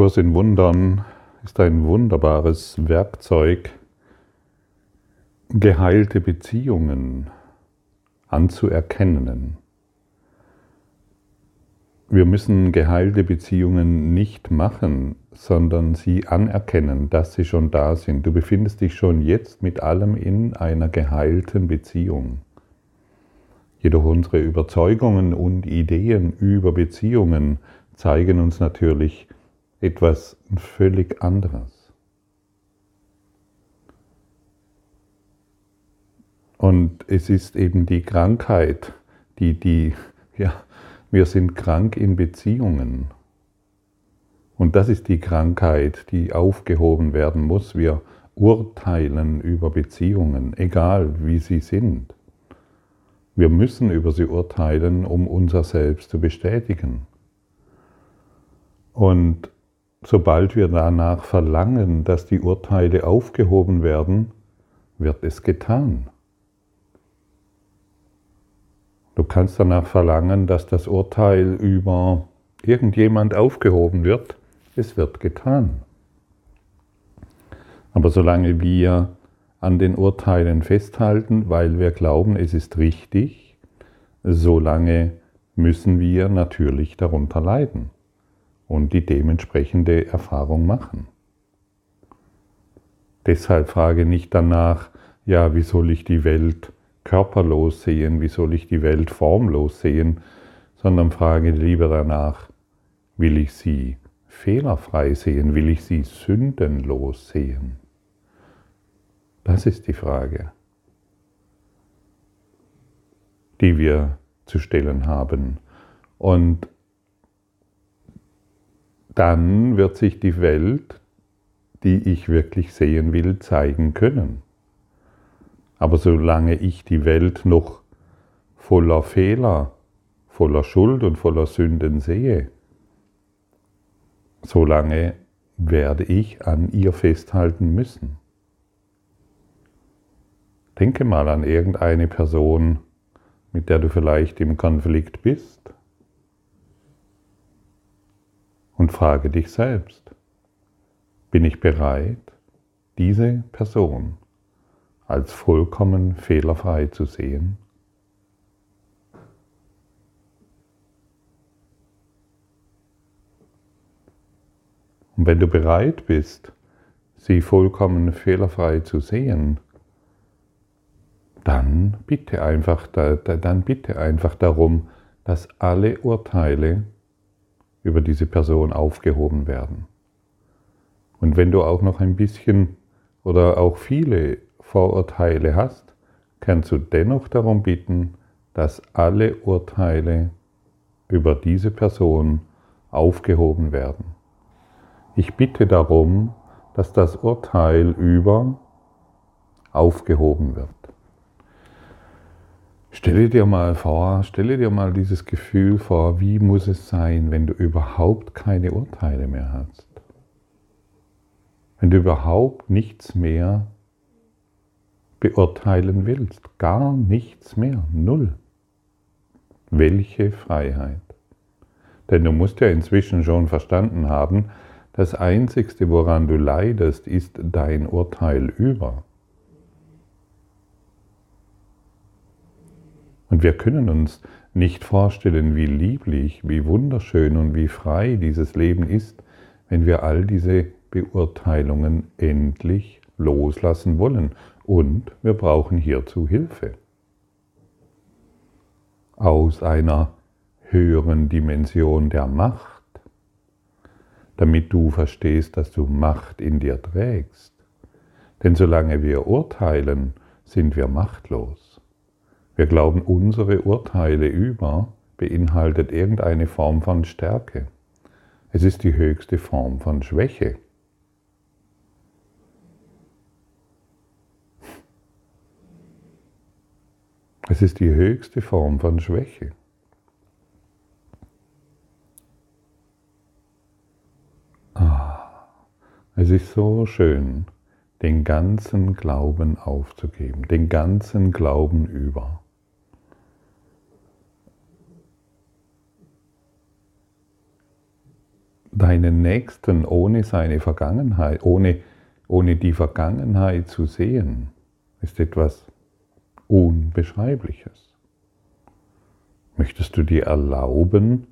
Kurs in Wundern ist ein wunderbares Werkzeug, geheilte Beziehungen anzuerkennen. Wir müssen geheilte Beziehungen nicht machen, sondern sie anerkennen, dass sie schon da sind. Du befindest dich schon jetzt mit allem in einer geheilten Beziehung. Jedoch unsere Überzeugungen und Ideen über Beziehungen zeigen uns natürlich etwas völlig anderes. Und es ist eben die Krankheit, die, die, ja, wir sind krank in Beziehungen. Und das ist die Krankheit, die aufgehoben werden muss. Wir urteilen über Beziehungen, egal wie sie sind. Wir müssen über sie urteilen, um unser Selbst zu bestätigen. Und sobald wir danach verlangen, dass die Urteile aufgehoben werden, wird es getan. Du kannst danach verlangen, dass das Urteil über irgendjemand aufgehoben wird. Es wird getan. Aber solange wir an den Urteilen festhalten, weil wir glauben, es ist richtig, solange müssen wir natürlich darunter leiden und die dementsprechende Erfahrung machen. Deshalb frage nicht danach, ja, wie soll ich die Welt körperlos sehen, wie soll ich die Welt formlos sehen, sondern frage lieber danach, will ich sie fehlerfrei sehen, will ich sie sündenlos sehen? Das ist die Frage, die wir zu stellen haben. Und dann wird sich die Welt, die ich wirklich sehen will, zeigen können. Aber solange ich die Welt noch voller Fehler, voller Schuld und voller Sünden sehe, solange werde ich an ihr festhalten müssen. Denke mal an irgendeine Person, mit der du vielleicht im Konflikt bist und frage dich selbst, bin ich bereit, diese Person als vollkommen fehlerfrei zu sehen? Und wenn du bereit bist, sie vollkommen fehlerfrei zu sehen, dann bitte einfach, dann bitte einfach darum, dass alle Urteile über diese Person aufgehoben werden. Und wenn du auch noch ein bisschen oder auch viele Vorurteile hast, kannst du dennoch darum bitten, dass alle Urteile über diese Person aufgehoben werden. Ich bitte darum, dass das Urteil über aufgehoben wird. Stelle dir mal vor, stelle dir mal dieses Gefühl vor, wie muss es sein, wenn du überhaupt keine Urteile mehr hast. Wenn du überhaupt nichts mehr beurteilen willst, gar nichts mehr, null. Welche Freiheit. Denn du musst ja inzwischen schon verstanden haben, das Einzigste, woran du leidest, ist dein Urteil über. Und wir können uns nicht vorstellen, wie lieblich, wie wunderschön und wie frei dieses Leben ist, wenn wir all diese Beurteilungen endlich loslassen wollen. Und wir brauchen hierzu Hilfe. Aus einer höheren Dimension der Macht, damit du verstehst, dass du Macht in dir trägst. Denn solange wir urteilen, sind wir machtlos. Wir glauben, unsere Urteile über beinhaltet irgendeine Form von Stärke. Es ist die höchste Form von Schwäche. Es ist die höchste Form von Schwäche. Ah, es ist so schön, den ganzen Glauben aufzugeben, den ganzen Glauben über. Deinen Nächsten ohne seine Vergangenheit, ohne, ohne die Vergangenheit zu sehen, ist etwas Unbeschreibliches. Möchtest du dir erlauben,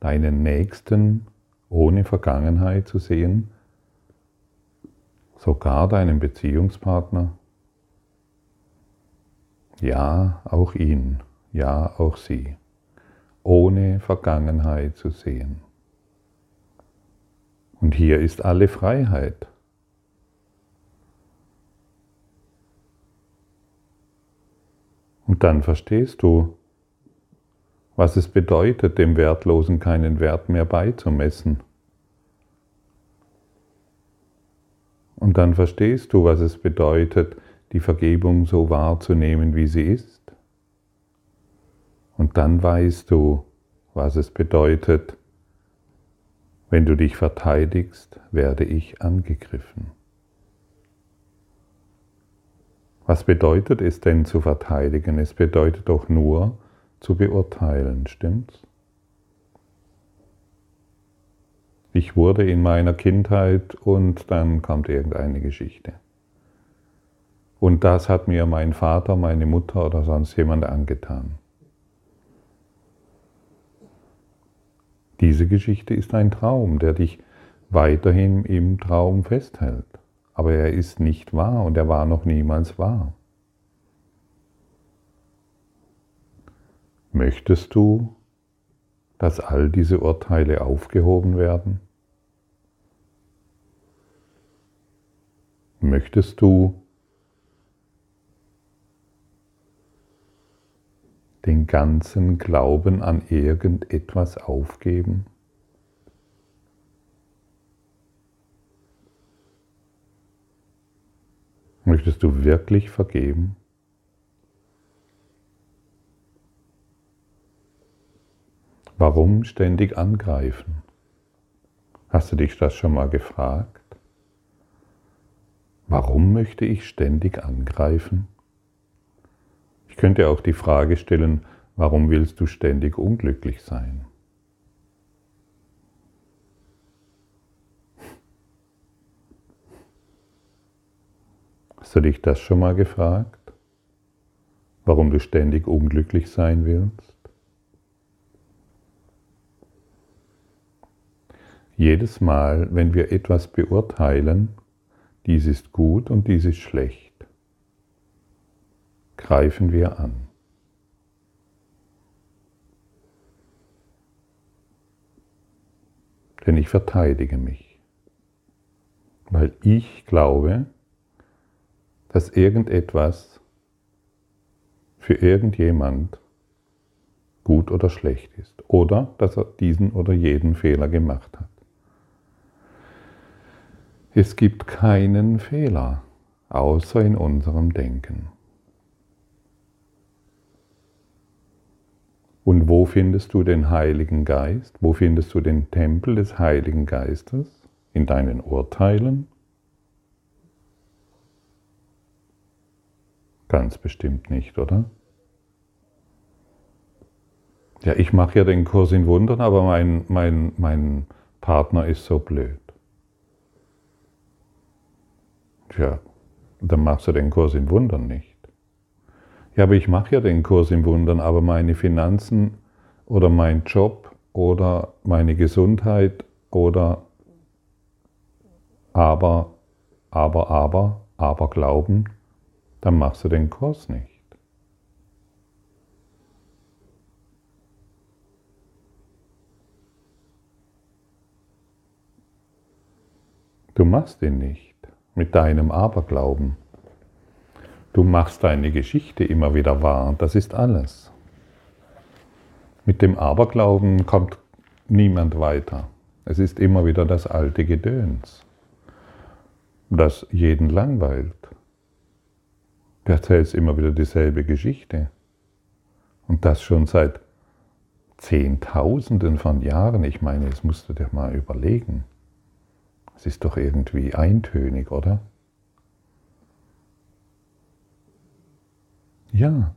deinen Nächsten ohne Vergangenheit zu sehen, sogar deinen Beziehungspartner? Ja, auch ihn, ja, auch sie, ohne Vergangenheit zu sehen. Und hier ist alle Freiheit. Und dann verstehst du, was es bedeutet, dem Wertlosen keinen Wert mehr beizumessen. Und dann verstehst du, was es bedeutet, die Vergebung so wahrzunehmen, wie sie ist. Und dann weißt du, was es bedeutet, wenn du dich verteidigst, werde ich angegriffen. Was bedeutet es denn zu verteidigen? Es bedeutet doch nur zu beurteilen, stimmt's? Ich wurde in meiner Kindheit und dann kommt irgendeine Geschichte. Und das hat mir mein Vater, meine Mutter oder sonst jemand angetan. Diese Geschichte ist ein Traum, der dich weiterhin im Traum festhält. Aber er ist nicht wahr und er war noch niemals wahr. Möchtest du, dass all diese Urteile aufgehoben werden? Möchtest du den ganzen Glauben an irgendetwas aufgeben? Möchtest du wirklich vergeben? Warum ständig angreifen? Hast du dich das schon mal gefragt? Warum möchte ich ständig angreifen? Ich könnte auch die Frage stellen, warum willst du ständig unglücklich sein? Hast du dich das schon mal gefragt? Warum du ständig unglücklich sein willst? Jedes Mal, wenn wir etwas beurteilen, dies ist gut und dies ist schlecht, greifen wir an. Denn ich verteidige mich, weil ich glaube, dass irgendetwas für irgendjemand gut oder schlecht ist oder dass er diesen oder jeden Fehler gemacht hat. Es gibt keinen Fehler außer in unserem Denken. Und wo findest du den Heiligen Geist? Wo findest du den Tempel des Heiligen Geistes? In deinen Urteilen? Ganz bestimmt nicht, oder? Ja, ich mache ja den Kurs in Wundern, aber mein, mein, mein Partner ist so blöd. Tja, dann machst du den Kurs in Wundern nicht. Ja, aber ich mache ja den Kurs im Wundern, aber meine Finanzen oder mein Job oder meine Gesundheit oder aber, aber, aber, aber Glauben, dann machst du den Kurs nicht. Du machst ihn nicht mit deinem Aberglauben. Du machst deine Geschichte immer wieder wahr, das ist alles. Mit dem Aberglauben kommt niemand weiter. Es ist immer wieder das alte Gedöns, das jeden langweilt. Du erzählst immer wieder dieselbe Geschichte. Und das schon seit Zehntausenden von Jahren. Ich meine, das musst du dir mal überlegen. Es ist doch irgendwie eintönig, oder? Ja,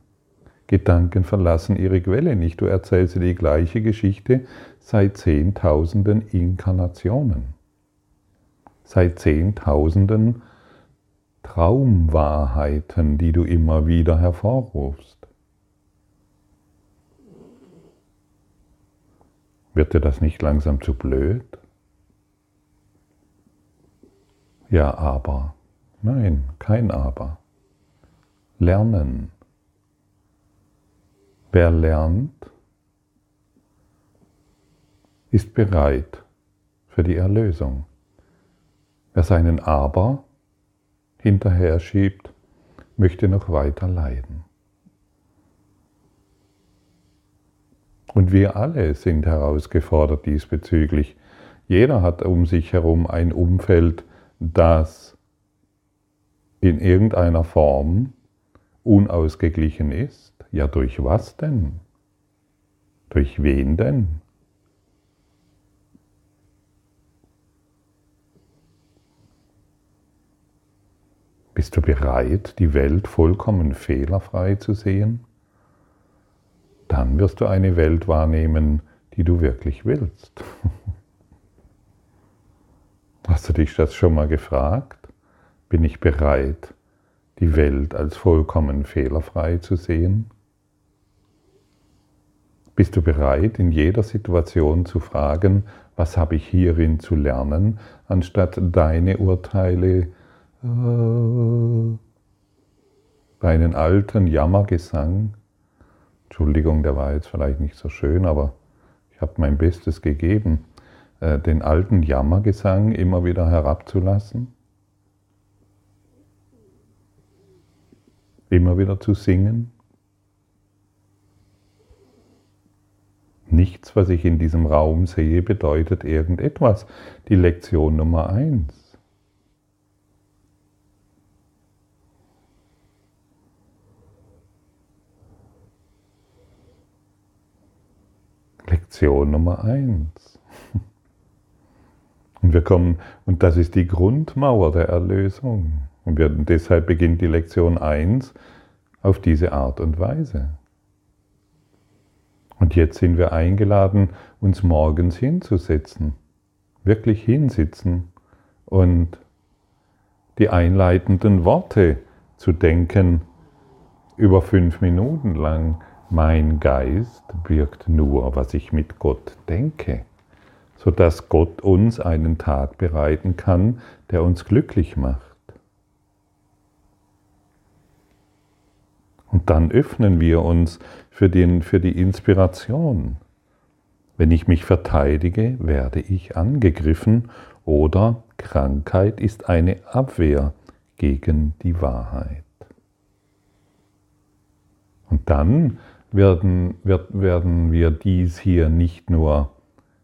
Gedanken verlassen ihre Quelle nicht. Du erzählst dir die gleiche Geschichte seit Zehntausenden Inkarnationen, seit Zehntausenden Traumwahrheiten, die du immer wieder hervorrufst. Wird dir das nicht langsam zu blöd? Ja, aber. Nein, kein aber. Lernen. Wer lernt, ist bereit für die Erlösung. Wer seinen Aber hinterher schiebt, möchte noch weiter leiden. Und wir alle sind herausgefordert diesbezüglich. Jeder hat um sich herum ein Umfeld, das in irgendeiner Form unausgeglichen ist. Ja, durch was denn? Durch wen denn? Bist du bereit, die Welt vollkommen fehlerfrei zu sehen? Dann wirst du eine Welt wahrnehmen, die du wirklich willst. Hast du dich das schon mal gefragt? Bin ich bereit, die Welt als vollkommen fehlerfrei zu sehen? Bist du bereit, in jeder Situation zu fragen, was habe ich hierin zu lernen, anstatt deine Urteile, äh, deinen alten Jammergesang, Entschuldigung, der war jetzt vielleicht nicht so schön, aber ich habe mein Bestes gegeben, äh, den alten Jammergesang immer wieder herabzulassen? Immer wieder zu singen? Nichts, was ich in diesem Raum sehe, bedeutet irgendetwas. Die Lektion Nummer eins. Lektion Nummer eins. Und wir kommen, und das ist die Grundmauer der Erlösung. Und wir, deshalb beginnt die Lektion 1 auf diese Art und Weise. Und jetzt sind wir eingeladen, uns morgens hinzusetzen, wirklich hinsitzen und die einleitenden Worte zu denken über fünf Minuten lang. Mein Geist birgt nur, was ich mit Gott denke, sodass Gott uns einen Tag bereiten kann, der uns glücklich macht. Und dann öffnen wir uns für, den, für die Inspiration. Wenn ich mich verteidige, werde ich angegriffen oder Krankheit ist eine Abwehr gegen die Wahrheit. Und dann werden, werden wir dies hier nicht nur,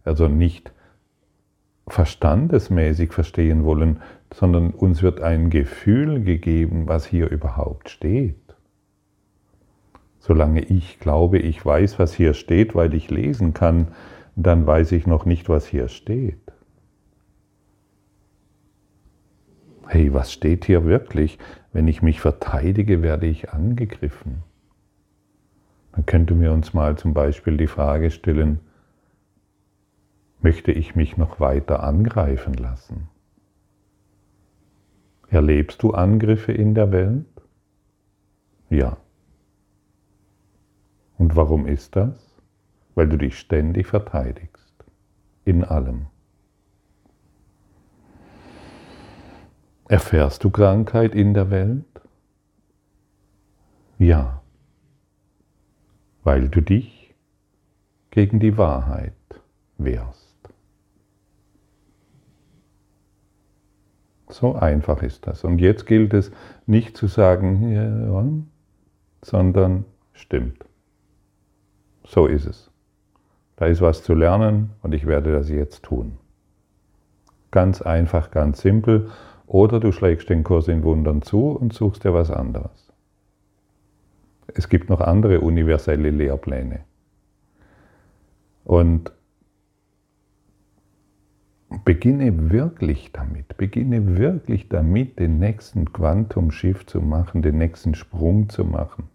also nicht verstandesmäßig verstehen wollen, sondern uns wird ein Gefühl gegeben, was hier überhaupt steht. Solange ich glaube, ich weiß, was hier steht, weil ich lesen kann, dann weiß ich noch nicht, was hier steht. Hey, was steht hier wirklich? Wenn ich mich verteidige, werde ich angegriffen. Dann könnten wir uns mal zum Beispiel die Frage stellen, möchte ich mich noch weiter angreifen lassen? Erlebst du Angriffe in der Welt? Ja. Und warum ist das? Weil du dich ständig verteidigst. In allem. Erfährst du Krankheit in der Welt? Ja. Weil du dich gegen die Wahrheit wehrst. So einfach ist das. Und jetzt gilt es nicht zu sagen, ja, sondern stimmt. So ist es. Da ist was zu lernen und ich werde das jetzt tun. Ganz einfach, ganz simpel. Oder du schlägst den Kurs in Wundern zu und suchst dir was anderes. Es gibt noch andere universelle Lehrpläne. Und beginne wirklich damit, beginne wirklich damit, den nächsten Quantum-Shift zu machen, den nächsten Sprung zu machen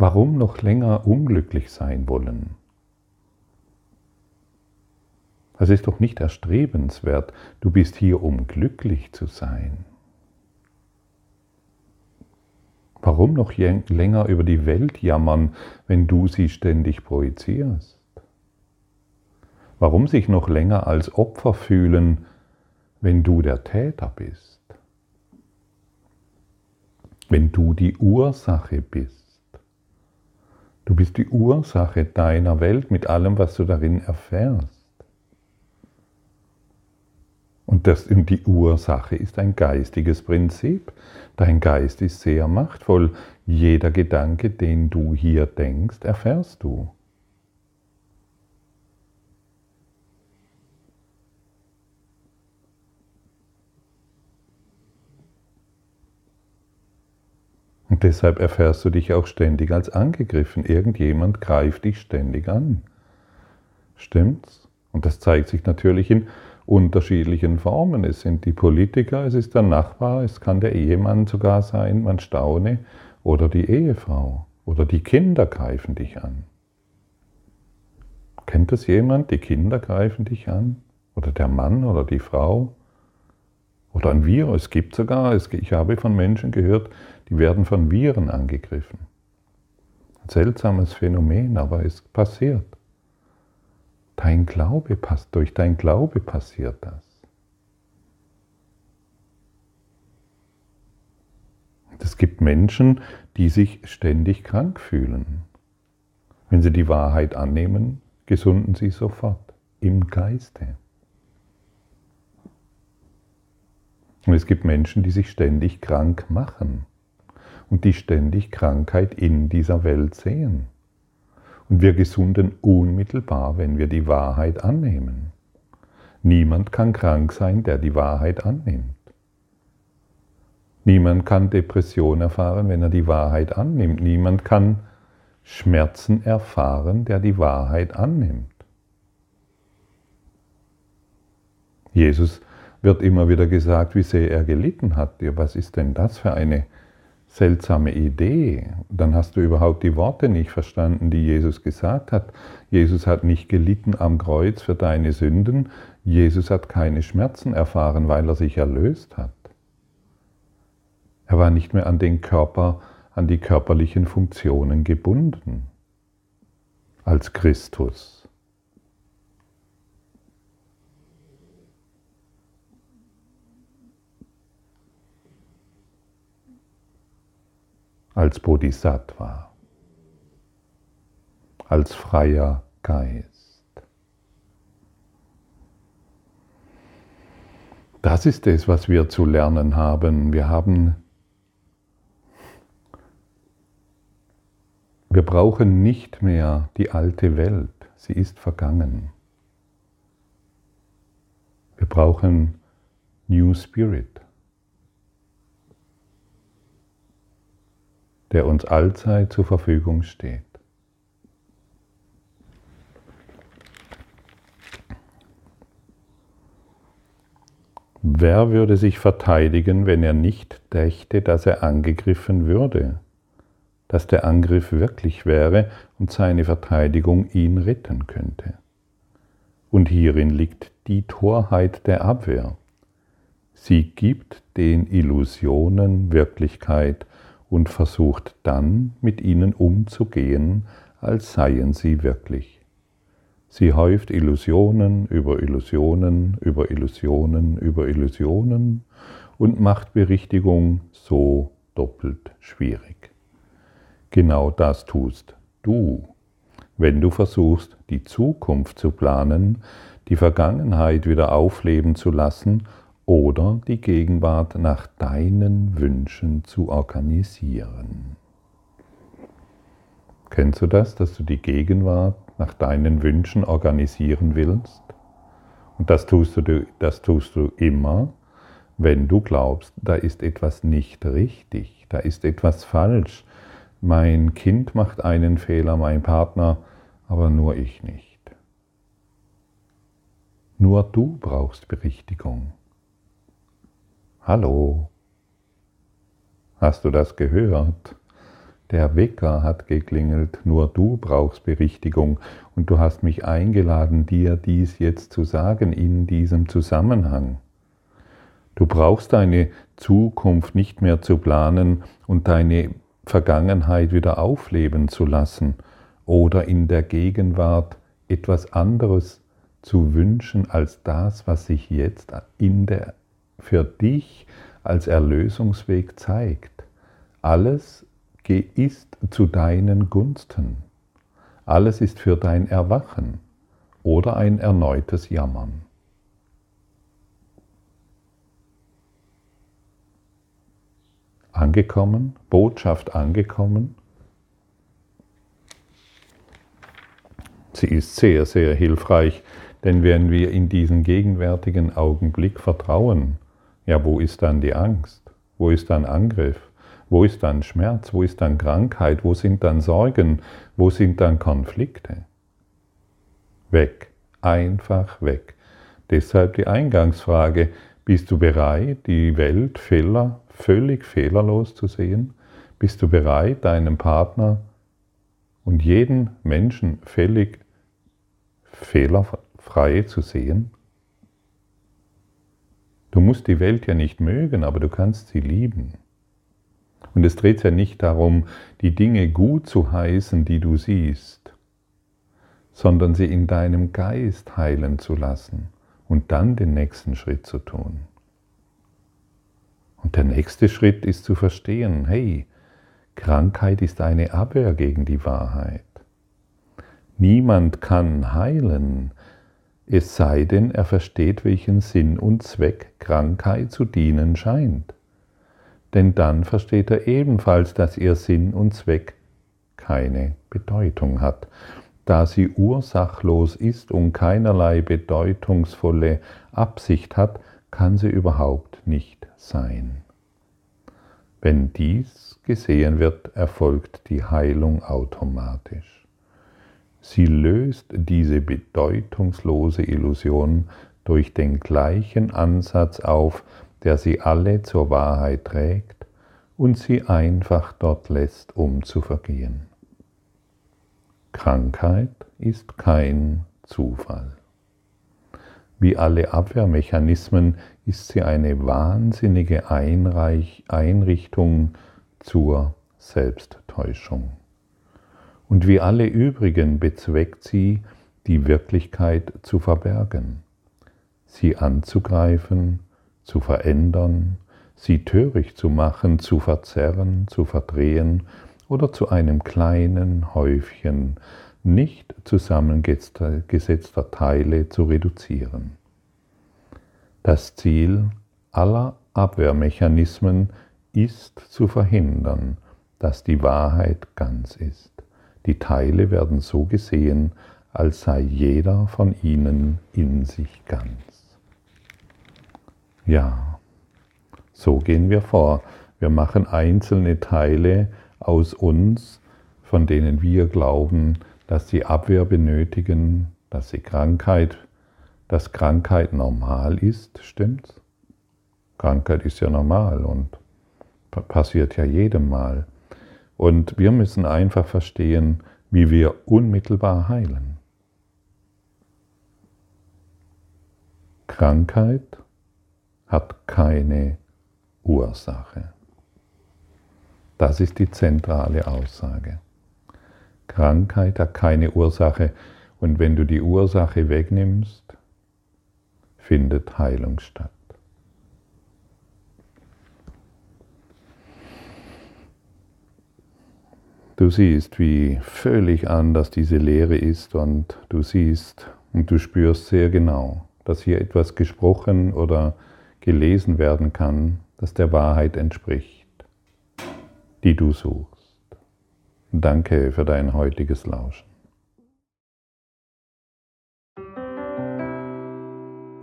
Warum noch länger unglücklich sein wollen? Das ist doch nicht erstrebenswert. Du bist hier, um glücklich zu sein. Warum noch länger über die Welt jammern, wenn du sie ständig projizierst? Warum sich noch länger als Opfer fühlen, wenn du der Täter bist? Wenn du die Ursache bist? Du bist die Ursache deiner Welt mit allem, was du darin erfährst. Und, das, und die Ursache ist ein geistiges Prinzip. Dein Geist ist sehr machtvoll. Jeder Gedanke, den du hier denkst, erfährst du. Und deshalb erfährst du dich auch ständig als angegriffen. Irgendjemand greift dich ständig an. Stimmt's? Und das zeigt sich natürlich in unterschiedlichen Formen. Es sind die Politiker, es ist der Nachbar, es kann der Ehemann sogar sein, man staune, oder die Ehefrau oder die Kinder greifen dich an. Kennt das jemand? Die Kinder greifen dich an? Oder der Mann oder die Frau? Oder ein Virus. Es gibt sogar, ich habe von Menschen gehört, die werden von Viren angegriffen. Ein seltsames Phänomen, aber es passiert. Dein Glaube passt, durch dein Glaube passiert das. Es gibt Menschen, die sich ständig krank fühlen. Wenn sie die Wahrheit annehmen, gesunden sie sofort im Geiste. Und es gibt Menschen, die sich ständig krank machen und die ständig Krankheit in dieser Welt sehen. Und wir gesunden unmittelbar, wenn wir die Wahrheit annehmen. Niemand kann krank sein, der die Wahrheit annimmt. Niemand kann Depression erfahren, wenn er die Wahrheit annimmt. Niemand kann Schmerzen erfahren, der die Wahrheit annimmt. Jesus wird immer wieder gesagt, wie sehr er gelitten hat. Was ist denn das für eine seltsame Idee, dann hast du überhaupt die Worte nicht verstanden, die Jesus gesagt hat. Jesus hat nicht gelitten am Kreuz für deine Sünden. Jesus hat keine Schmerzen erfahren, weil er sich erlöst hat. Er war nicht mehr an den Körper, an die körperlichen Funktionen gebunden als Christus. Als Bodhisattva, als freier Geist. Das ist es, was wir zu lernen haben. Wir haben Wir brauchen nicht mehr die alte Welt, sie ist vergangen. Wir brauchen New Spirit. Der uns allzeit zur Verfügung steht. Wer würde sich verteidigen, wenn er nicht dächte, dass er angegriffen würde, dass der Angriff wirklich wäre und seine Verteidigung ihn retten könnte? Und hierin liegt die Torheit der Abwehr. Sie gibt den Illusionen Wirklichkeit und versucht dann mit ihnen umzugehen, als seien sie wirklich. Sie häuft Illusionen über Illusionen über Illusionen über Illusionen und macht Berichtigung so doppelt schwierig. Genau das tust du, wenn du versuchst, die Zukunft zu planen, die Vergangenheit wieder aufleben zu lassen oder die Gegenwart nach deinen Wünschen zu organisieren. Kennst du das, dass du die Gegenwart nach deinen Wünschen organisieren willst? Und das tust du, das tust du immer, wenn du glaubst, da ist etwas nicht richtig, da ist etwas falsch. Mein Kind macht einen Fehler, mein Partner, aber nur ich nicht. Nur du brauchst Berichtigung. Hallo, hast du das gehört? der Wecker hat geklingelt, nur du brauchst Berichtigung und du hast mich eingeladen, dir dies jetzt zu sagen in diesem Zusammenhang. Du brauchst deine Zukunft nicht mehr zu planen und deine Vergangenheit wieder aufleben zu lassen oder in der Gegenwart etwas anderes zu wünschen als das, was sich jetzt in der, für dich als Erlösungsweg zeigt. Alles ist zu deinen Gunsten. Alles ist für dein Erwachen oder ein erneutes Jammern. Angekommen, Botschaft angekommen. Sie ist sehr, sehr hilfreich, denn wenn wir in diesen gegenwärtigen Augenblick vertrauen, ja, wo ist dann die Angst? Wo ist dann Angriff? Wo ist dann Schmerz? Wo ist dann Krankheit? Wo sind dann Sorgen? Wo sind dann Konflikte? Weg, einfach weg. Deshalb die Eingangsfrage, bist du bereit, die Welt Fehler, völlig fehlerlos zu sehen? Bist du bereit, deinen Partner und jeden Menschen völlig fehlerfrei zu sehen? Du musst die Welt ja nicht mögen, aber du kannst sie lieben. Und es dreht ja nicht darum, die Dinge gut zu heißen, die du siehst, sondern sie in deinem Geist heilen zu lassen und dann den nächsten Schritt zu tun. Und der nächste Schritt ist zu verstehen, hey, Krankheit ist eine Abwehr gegen die Wahrheit. Niemand kann heilen, es sei denn, er versteht, welchen Sinn und Zweck Krankheit zu dienen scheint denn dann versteht er ebenfalls, dass ihr Sinn und Zweck keine Bedeutung hat. Da sie ursachlos ist und keinerlei bedeutungsvolle Absicht hat, kann sie überhaupt nicht sein. Wenn dies gesehen wird, erfolgt die Heilung automatisch. Sie löst diese bedeutungslose Illusion durch den gleichen Ansatz auf, der sie alle zur Wahrheit trägt und sie einfach dort lässt, um zu vergehen. Krankheit ist kein Zufall. Wie alle Abwehrmechanismen ist sie eine wahnsinnige Einreich Einrichtung zur Selbsttäuschung. Und wie alle übrigen bezweckt sie, die Wirklichkeit zu verbergen, sie anzugreifen zu verändern, sie töricht zu machen, zu verzerren, zu verdrehen oder zu einem kleinen Häufchen nicht zusammengesetzter Teile zu reduzieren. Das Ziel aller Abwehrmechanismen ist zu verhindern, dass die Wahrheit ganz ist. Die Teile werden so gesehen, als sei jeder von ihnen in sich ganz. Ja, so gehen wir vor. Wir machen einzelne Teile aus uns, von denen wir glauben, dass sie Abwehr benötigen, dass sie Krankheit, dass Krankheit normal ist, stimmt's? Krankheit ist ja normal und passiert ja jedem Mal. Und wir müssen einfach verstehen, wie wir unmittelbar heilen. Krankheit hat keine Ursache. Das ist die zentrale Aussage. Krankheit hat keine Ursache und wenn du die Ursache wegnimmst, findet Heilung statt. Du siehst, wie völlig anders diese Lehre ist und du siehst und du spürst sehr genau, dass hier etwas gesprochen oder gelesen werden kann, das der Wahrheit entspricht, die du suchst. Danke für dein heutiges Lauschen.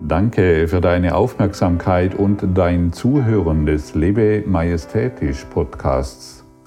Danke für deine Aufmerksamkeit und dein Zuhören des Lebe Majestätisch Podcasts.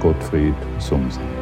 Gottfried Sumsen.